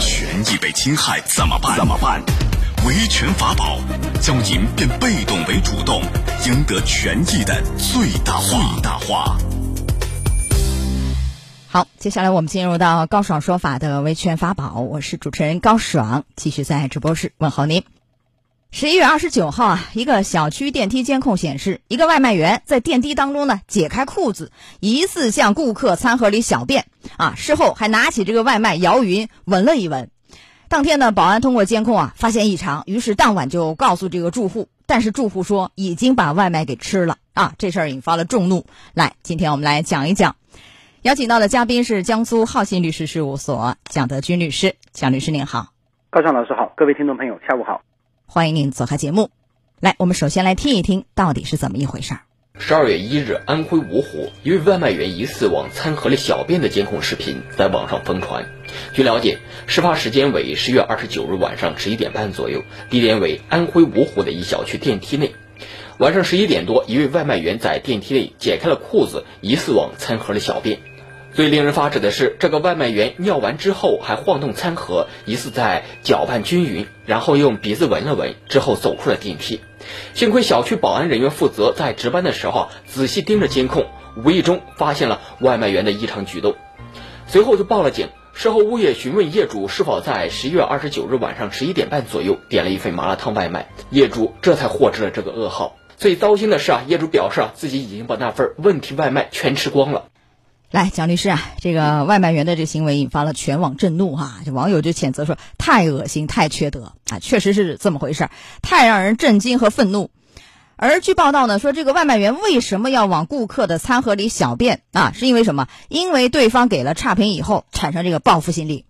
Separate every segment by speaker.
Speaker 1: 权益被侵害怎么办？怎么办？维权法宝，将您变被动为主动，赢得权益的最大化。最大化。
Speaker 2: 好，接下来我们进入到高爽说法的维权法宝，我是主持人高爽，继续在直播室问候您。十一月二十九号啊，一个小区电梯监控显示，一个外卖员在电梯当中呢解开裤子，疑似向顾客餐盒里小便啊。事后还拿起这个外卖摇匀闻了一闻。当天呢，保安通过监控啊发现异常，于是当晚就告诉这个住户，但是住户说已经把外卖给吃了啊。这事儿引发了众怒。来，今天我们来讲一讲，邀请到的嘉宾是江苏浩信律师事务所蒋德军律师，蒋律师您好，
Speaker 3: 高尚老师好，各位听众朋友下午好。
Speaker 2: 欢迎您走开节目。来，我们首先来听一听到底是怎么一回事儿。
Speaker 4: 十二月一日，安徽芜湖一位外卖员疑似往餐盒里小便的监控视频在网上疯传。据了解，事发时间为十月二十九日晚上十一点半左右，地点为安徽芜湖的一小区电梯内。晚上十一点多，一位外卖员在电梯内解开了裤子，疑似往餐盒里小便。最令人发指的是，这个外卖员尿完之后还晃动餐盒，疑似在搅拌均匀，然后用鼻子闻了闻，之后走出了电梯。幸亏小区保安人员负责在值班的时候仔细盯着监控，无意中发现了外卖员的异常举动，随后就报了警。事后物业询问业主是否在十一月二十九日晚上十一点半左右点了一份麻辣烫外卖，业主这才获知了这个噩耗。最糟心的是啊，业主表示啊自己已经把那份问题外卖全吃光了。
Speaker 2: 来，蒋律师啊，这个外卖员的这行为引发了全网震怒哈，这网友就谴责说太恶心、太缺德啊，确实是这么回事儿，太让人震惊和愤怒。而据报道呢，说这个外卖员为什么要往顾客的餐盒里小便啊？是因为什么？因为对方给了差评以后产生这个报复心理。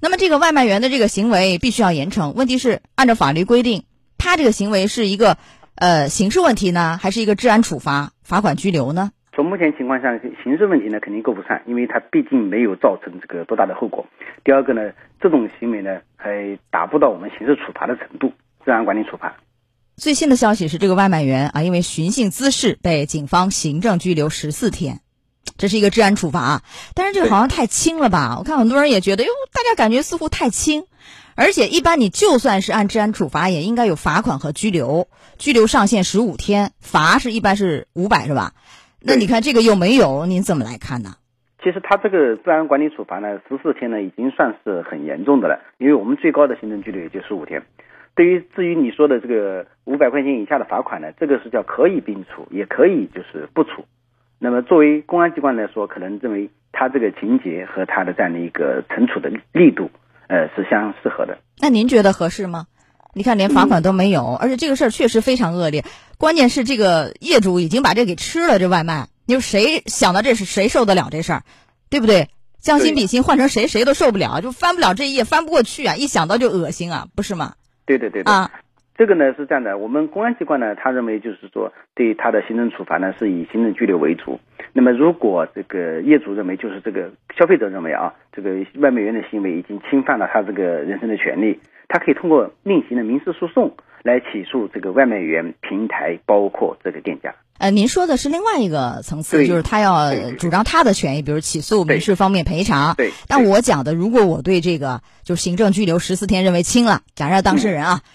Speaker 2: 那么这个外卖员的这个行为必须要严惩。问题是，按照法律规定，他这个行为是一个呃刑事问题呢，还是一个治安处罚、罚款拘留呢？
Speaker 3: 从目前情况下，刑事问题呢肯定够不上，因为它毕竟没有造成这个多大的后果。第二个呢，这种行为呢还达不到我们刑事处罚的程度，治安管理处罚。
Speaker 2: 最新的消息是，这个外卖员啊，因为寻衅滋事被警方行政拘留十四天，这是一个治安处罚啊。但是这个好像太轻了吧？我看很多人也觉得，哟，大家感觉似乎太轻。而且一般你就算是按治安处罚，也应该有罚款和拘留，拘留上限十五天，罚是一般是五百，是吧？那你看这个又没有，您怎么来看呢？
Speaker 3: 其实他这个治安管理处罚呢，十四天呢已经算是很严重的了，因为我们最高的行政拘留也就十五天。对于至于你说的这个五百块钱以下的罚款呢，这个是叫可以并处，也可以就是不处。那么作为公安机关来说，可能认为他这个情节和他的这样的一个惩处的力度，呃，是相适合的。
Speaker 2: 那您觉得合适吗？你看，连罚款都没有，而且这个事儿确实非常恶劣。关键是这个业主已经把这给吃了，这外卖，你说谁想到这是谁受得了这事儿，对不对？将心比心，换成谁谁都受不了，就翻不了这一页，翻不过去啊！一想到就恶心啊，不是吗？
Speaker 3: 对对对啊，这个呢是这样的，我们公安机关呢，他认为就是说，对他的行政处罚呢是以行政拘留为主。那么如果这个业主认为，就是这个消费者认为啊，这个外卖员的行为已经侵犯了他这个人身的权利。他可以通过另行的民事诉讼来起诉这个外卖员平台，包括这个店家。
Speaker 2: 呃，您说的是另外一个层次，就是他要主张他的权益，比如起诉民事方面赔偿。
Speaker 3: 对。
Speaker 2: 但我讲的，如果我对这个就是行政拘留十四天认为轻了，假设当事人啊，
Speaker 3: 嗯，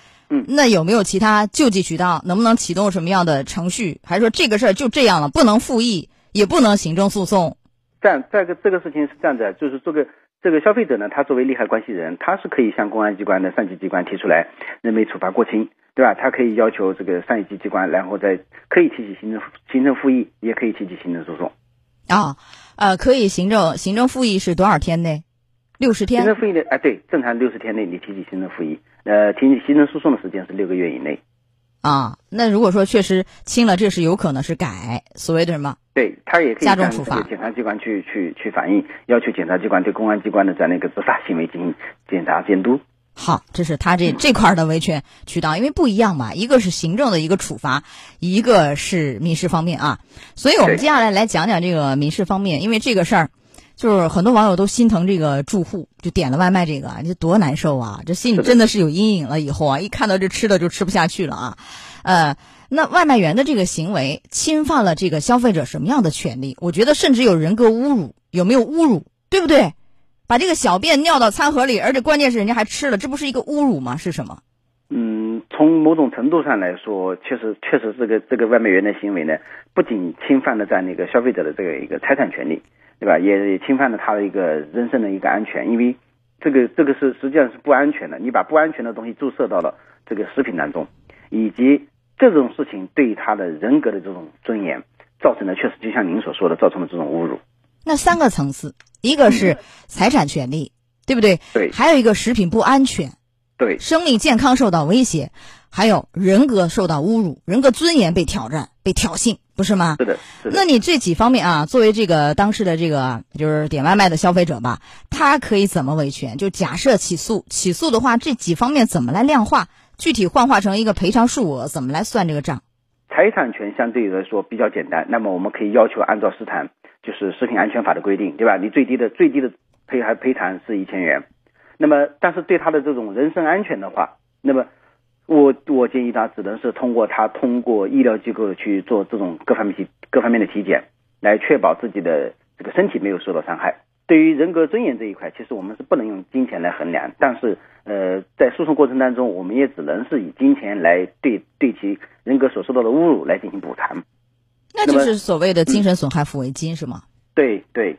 Speaker 2: 那有没有其他救济渠道？能不能启动什么样的程序？还是说这个事儿就这样了，不能复议，也不能行政诉讼？
Speaker 3: 这样，这个这个事情是这样的，就是这个。这个消费者呢，他作为利害关系人，他是可以向公安机关的上级机关提出来认为处罚过轻，对吧？他可以要求这个上一级机关，然后再可以提起行政行政复议，也可以提起行政诉讼。
Speaker 2: 啊，呃，可以行政行政复议是多少天内？六十天。
Speaker 3: 行政复议的，哎，对，正常六十天内你提起行政复议，呃，提起行政诉讼的时间是六个月以内。
Speaker 2: 啊，那如果说确实轻了，这是有可能是改所谓的什么？
Speaker 3: 对他也可以
Speaker 2: 加重处罚，
Speaker 3: 检察机关去去去反映，要求检察机关对公安机关的这样的一个执法行为进行检查监督。
Speaker 2: 好，这是他这这块的维权渠道，因为不一样嘛，一个是行政的一个处罚，一个是民事方面啊。所以我们接下来来讲讲这个民事方面，因为这个事儿，就是很多网友都心疼这个住户，就点了外卖这个，这多难受啊！这心里真的是有阴影了，以后啊，一看到这吃的就吃不下去了啊，呃。那外卖员的这个行为侵犯了这个消费者什么样的权利？我觉得甚至有人格侮辱，有没有侮辱？对不对？把这个小便尿到餐盒里，而且关键是人家还吃了，这不是一个侮辱吗？是什么？
Speaker 3: 嗯，从某种程度上来说，确实确实这个这个外卖员的行为呢，不仅侵犯了在那个消费者的这个一个财产权利，对吧？也也侵犯了他的一个人身的一个安全，因为这个这个是实际上是不安全的，你把不安全的东西注射到了这个食品当中，以及这种事情对他的人格的这种尊严造成的，确实就像您所说的，造成了这种侮辱。
Speaker 2: 那三个层次，一个是财产权利，对不对？
Speaker 3: 对，
Speaker 2: 还有一个食品不安全。
Speaker 3: 对，
Speaker 2: 生命健康受到威胁，还有人格受到侮辱，人格尊严被挑战、被挑衅，不是吗？
Speaker 3: 是的，是的。
Speaker 2: 那你这几方面啊，作为这个当时的这个就是点外卖的消费者吧，他可以怎么维权？就假设起诉，起诉的话，这几方面怎么来量化？具体幻化成一个赔偿数额，怎么来算这个账？
Speaker 3: 财产权相对来说比较简单，那么我们可以要求按照食产就是食品安全法的规定，对吧？你最低的最低的赔还赔偿是一千元。那么，但是对他的这种人身安全的话，那么我我建议他只能是通过他通过医疗机构去做这种各方面体各方面的体检，来确保自己的这个身体没有受到伤害。对于人格尊严这一块，其实我们是不能用金钱来衡量，但是呃，在诉讼过程当中，我们也只能是以金钱来对对其人格所受到的侮辱来进行补偿。
Speaker 2: 那就是所谓的精神损害抚慰金是吗？
Speaker 3: 对对。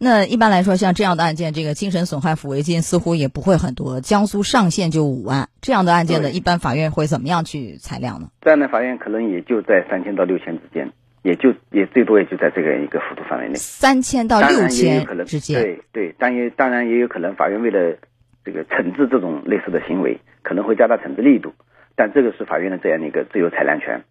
Speaker 2: 那一般来说，像这样的案件，这个精神损害抚慰金似乎也不会很多。江苏上限就五万，这样的案件呢，一般法院会怎么样去裁量呢？
Speaker 3: 这样的法院可能也就在三千到六千之间，也就也最多也就在这个一个幅度范围内。
Speaker 2: 三千到六千之间，
Speaker 3: 对对，当然当然也有可能法院为了这个惩治这种类似的行为，可能会加大惩治力度，但这个是法院的这样的一个自由裁量权。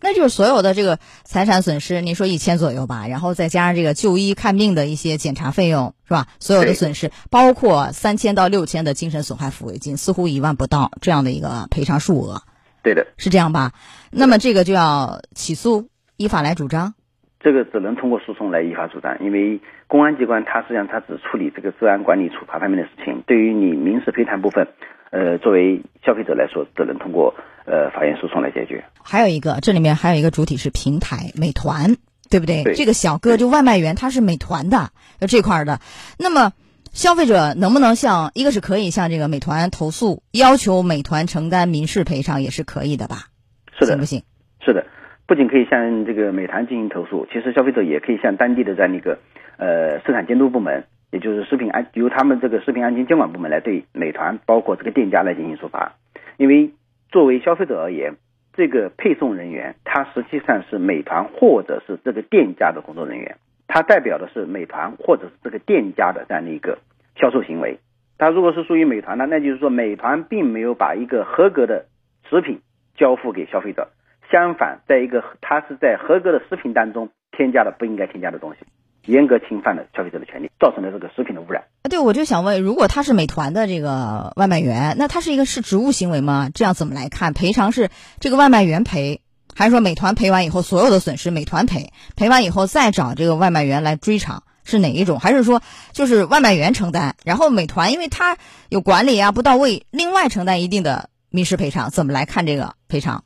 Speaker 2: 那就是所有的这个财产损失，你说一千左右吧，然后再加上这个就医看病的一些检查费用，是吧？所有的损失，包括三千到六千的精神损害抚慰金，似乎一万不到这样的一个赔偿数额。
Speaker 3: 对的，
Speaker 2: 是这样吧？那么这个就要起诉，依法来主张。
Speaker 3: 这个只能通过诉讼来依法主张，因为公安机关它实际上它只处理这个治安管理处罚方面的事情，对于你民事赔偿部分，呃，作为消费者来说，只能通过。呃，法院诉讼来解决。
Speaker 2: 还有一个，这里面还有一个主体是平台美团，对不对？
Speaker 3: 对。
Speaker 2: 这个小哥就外卖员，他是美团的，这块的。那么，消费者能不能向一个是可以向这个美团投诉，要求美团承担民事赔偿也是可以的吧？
Speaker 3: 是的。
Speaker 2: 行不行？
Speaker 3: 是的，不仅可以向这个美团进行投诉，其实消费者也可以向当地的在那个呃市场监督部门，也就是食品安由他们这个食品安全监管部门来对美团包括这个店家来进行处罚，因为。作为消费者而言，这个配送人员他实际上是美团或者是这个店家的工作人员，他代表的是美团或者是这个店家的这样的一个销售行为。他如果是属于美团的，那就是说美团并没有把一个合格的食品交付给消费者，相反，在一个他是在合格的食品当中添加了不应该添加的东西。严格侵犯了消费者的权利，造成了这个食品的污染。
Speaker 2: 对，我就想问，如果他是美团的这个外卖员，那他是一个是职务行为吗？这样怎么来看？赔偿是这个外卖员赔，还是说美团赔完以后所有的损失美团赔？赔完以后再找这个外卖员来追偿，是哪一种？还是说就是外卖员承担，然后美团因为他有管理啊不到位，另外承担一定的民事赔偿？怎么来看这个赔偿？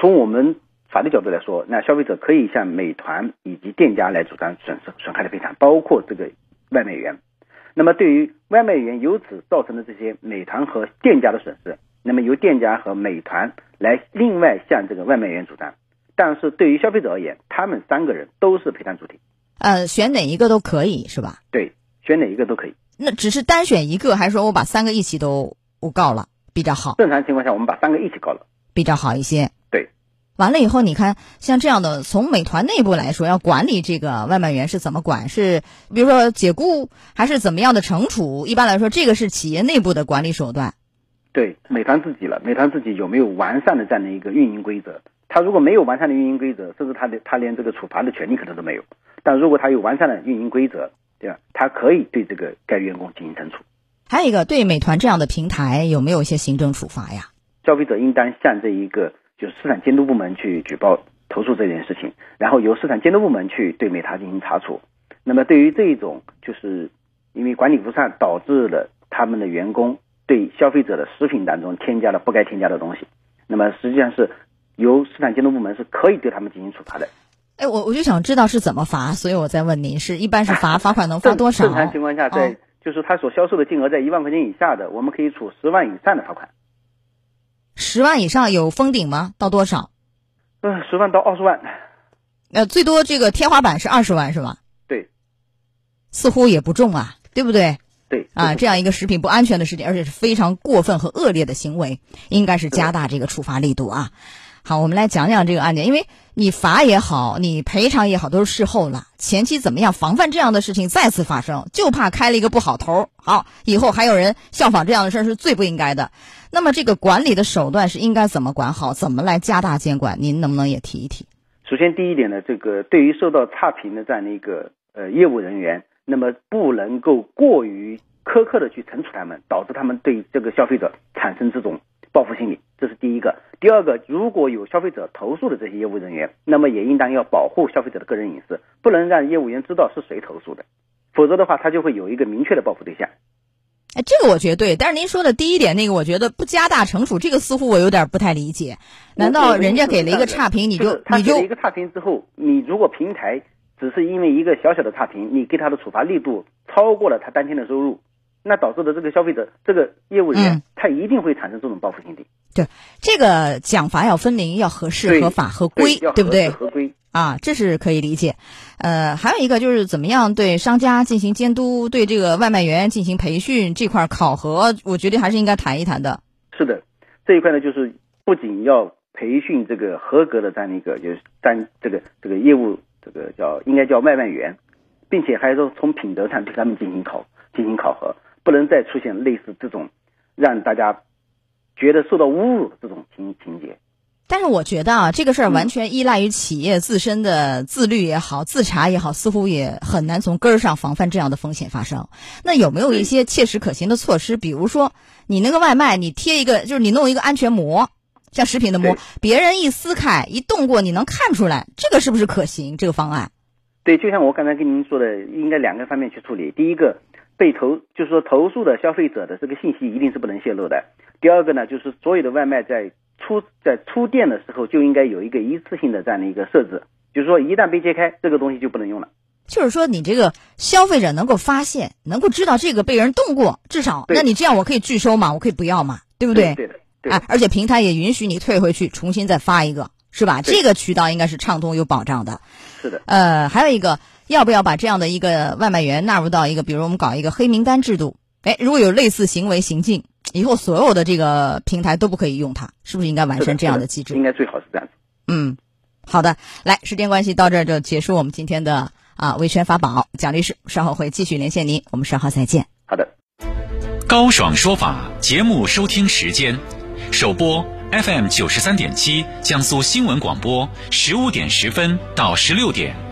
Speaker 3: 从我们。法律角度来说，那消费者可以向美团以及店家来主张损失损害的赔偿，包括这个外卖员。那么对于外卖员由此造成的这些美团和店家的损失，那么由店家和美团来另外向这个外卖员主张。但是对于消费者而言，他们三个人都是赔偿主体。
Speaker 2: 呃，选哪一个都可以是吧？
Speaker 3: 对，选哪一个都可以。
Speaker 2: 那只是单选一个，还是说我把三个一起都我告了比较好？
Speaker 3: 正常情况下，我们把三个一起告了
Speaker 2: 比较好一些。
Speaker 3: 对。
Speaker 2: 完了以后，你看像这样的，从美团内部来说，要管理这个外卖员是怎么管？是比如说解雇，还是怎么样的惩处？一般来说，这个是企业内部的管理手段。
Speaker 3: 对，美团自己了，美团自己有没有完善的这样的一个运营规则？他如果没有完善的运营规则，甚至他的他连这个处罚的权利可能都没有。但如果他有完善的运营规则，对吧？他可以对这个该员工进行惩处。
Speaker 2: 还有一个，对美团这样的平台有没有一些行政处罚呀？
Speaker 3: 消费者应当向这一个。就是市场监督部门去举报投诉这件事情，然后由市场监督部门去对美茶进行查处。那么对于这一种，就是因为管理不善导致了他们的员工对消费者的食品当中添加了不该添加的东西，那么实际上是由市场监督部门是可以对他们进行处罚的。
Speaker 2: 哎，我我就想知道是怎么罚，所以我在问您，是一般是罚罚款能罚 多少？
Speaker 3: 正常情况下，在就是他所销售的金额在一万块钱以下的，我们可以处十万以上的罚款。
Speaker 2: 十万以上有封顶吗？到多少？
Speaker 3: 嗯，十万到二十万。
Speaker 2: 呃，最多这个天花板是二十万是吧？
Speaker 3: 对。
Speaker 2: 似乎也不重啊，对不对？
Speaker 3: 对。
Speaker 2: 啊，这样一个食品不安全的事情，而且是非常过分和恶劣的行为，应该是加大这个处罚力度啊。好，我们来讲讲这个案件，因为你罚也好，你赔偿也好，都是事后了。前期怎么样防范这样的事情再次发生？就怕开了一个不好头。好，以后还有人效仿这样的事儿是最不应该的。那么这个管理的手段是应该怎么管好？怎么来加大监管？您能不能也提一提？
Speaker 3: 首先，第一点呢，这个对于受到差评的这样的一个呃业务人员，那么不能够过于苛刻的去惩处他们，导致他们对这个消费者产生这种。报复心理，这是第一个。第二个，如果有消费者投诉的这些业务人员，那么也应当要保护消费者的个人隐私，不能让业务员知道是谁投诉的，否则的话，他就会有一个明确的报复对象。
Speaker 2: 哎，这个我觉得对，但是您说的第一点那个，我觉得不加大惩处，这个似乎我有点不太理解。难道人家给了一个差评，你就你就
Speaker 3: 一个差评之后，你如果平台只是因为一个小小的差评，你给他的处罚力度超过了他当天的收入？那导致的这个消费者，这个业务人员，他一定会产生这种报复心理。
Speaker 2: 对，这个奖罚要分明，要合适、合法、合规，
Speaker 3: 对
Speaker 2: 不对？
Speaker 3: 合规
Speaker 2: 啊，这是可以理解。呃，还有一个就是怎么样对商家进行监督，对这个外卖员进行培训这块考核，我觉得还是应该谈一谈的。
Speaker 3: 是的，这一块呢，就是不仅要培训这个合格的这样的一个，就是单这个这个业务，这个叫应该叫外卖员，并且还说从品德上对他们进行考进行考核。不能再出现类似这种让大家觉得受到侮辱的这种情情节。
Speaker 2: 但是我觉得啊，这个事儿完全依赖于企业自身的自律也好、自查也好，似乎也很难从根儿上防范这样的风险发生。那有没有一些切实可行的措施？比如说，你那个外卖，你贴一个，就是你弄一个安全膜，像食品的膜，别人一撕开、一动过，你能看出来，这个是不是可行？这个方案？
Speaker 3: 对，就像我刚才跟您说的，应该两个方面去处理。第一个。被投就是说投诉的消费者的这个信息一定是不能泄露的。第二个呢，就是所有的外卖在出在出店的时候就应该有一个一次性的这样的一个设置，就是说一旦被揭开，这个东西就不能用了。
Speaker 2: 就是说你这个消费者能够发现，能够知道这个被人动过，至少那你这样我可以拒收嘛，我可以不要嘛，对不
Speaker 3: 对？对的，
Speaker 2: 对。而且平台也允许你退回去，重新再发一个，是吧？这个渠道应该是畅通有保障的。
Speaker 3: 是的。
Speaker 2: 呃，还有一个。要不要把这样的一个外卖员纳入到一个，比如我们搞一个黑名单制度？哎，如果有类似行为行径，以后所有的这个平台都不可以用它，是不是应该完善这样的机制？
Speaker 3: 应该最好是这样子。
Speaker 2: 嗯，好的，来，时间关系到这儿就结束我们今天的啊维权法宝，蒋律师稍后会继续连线您，我们稍后再见。
Speaker 3: 好的。
Speaker 1: 高爽说法节目收听时间，首播 FM 九十三点七江苏新闻广播十五点十分到十六点。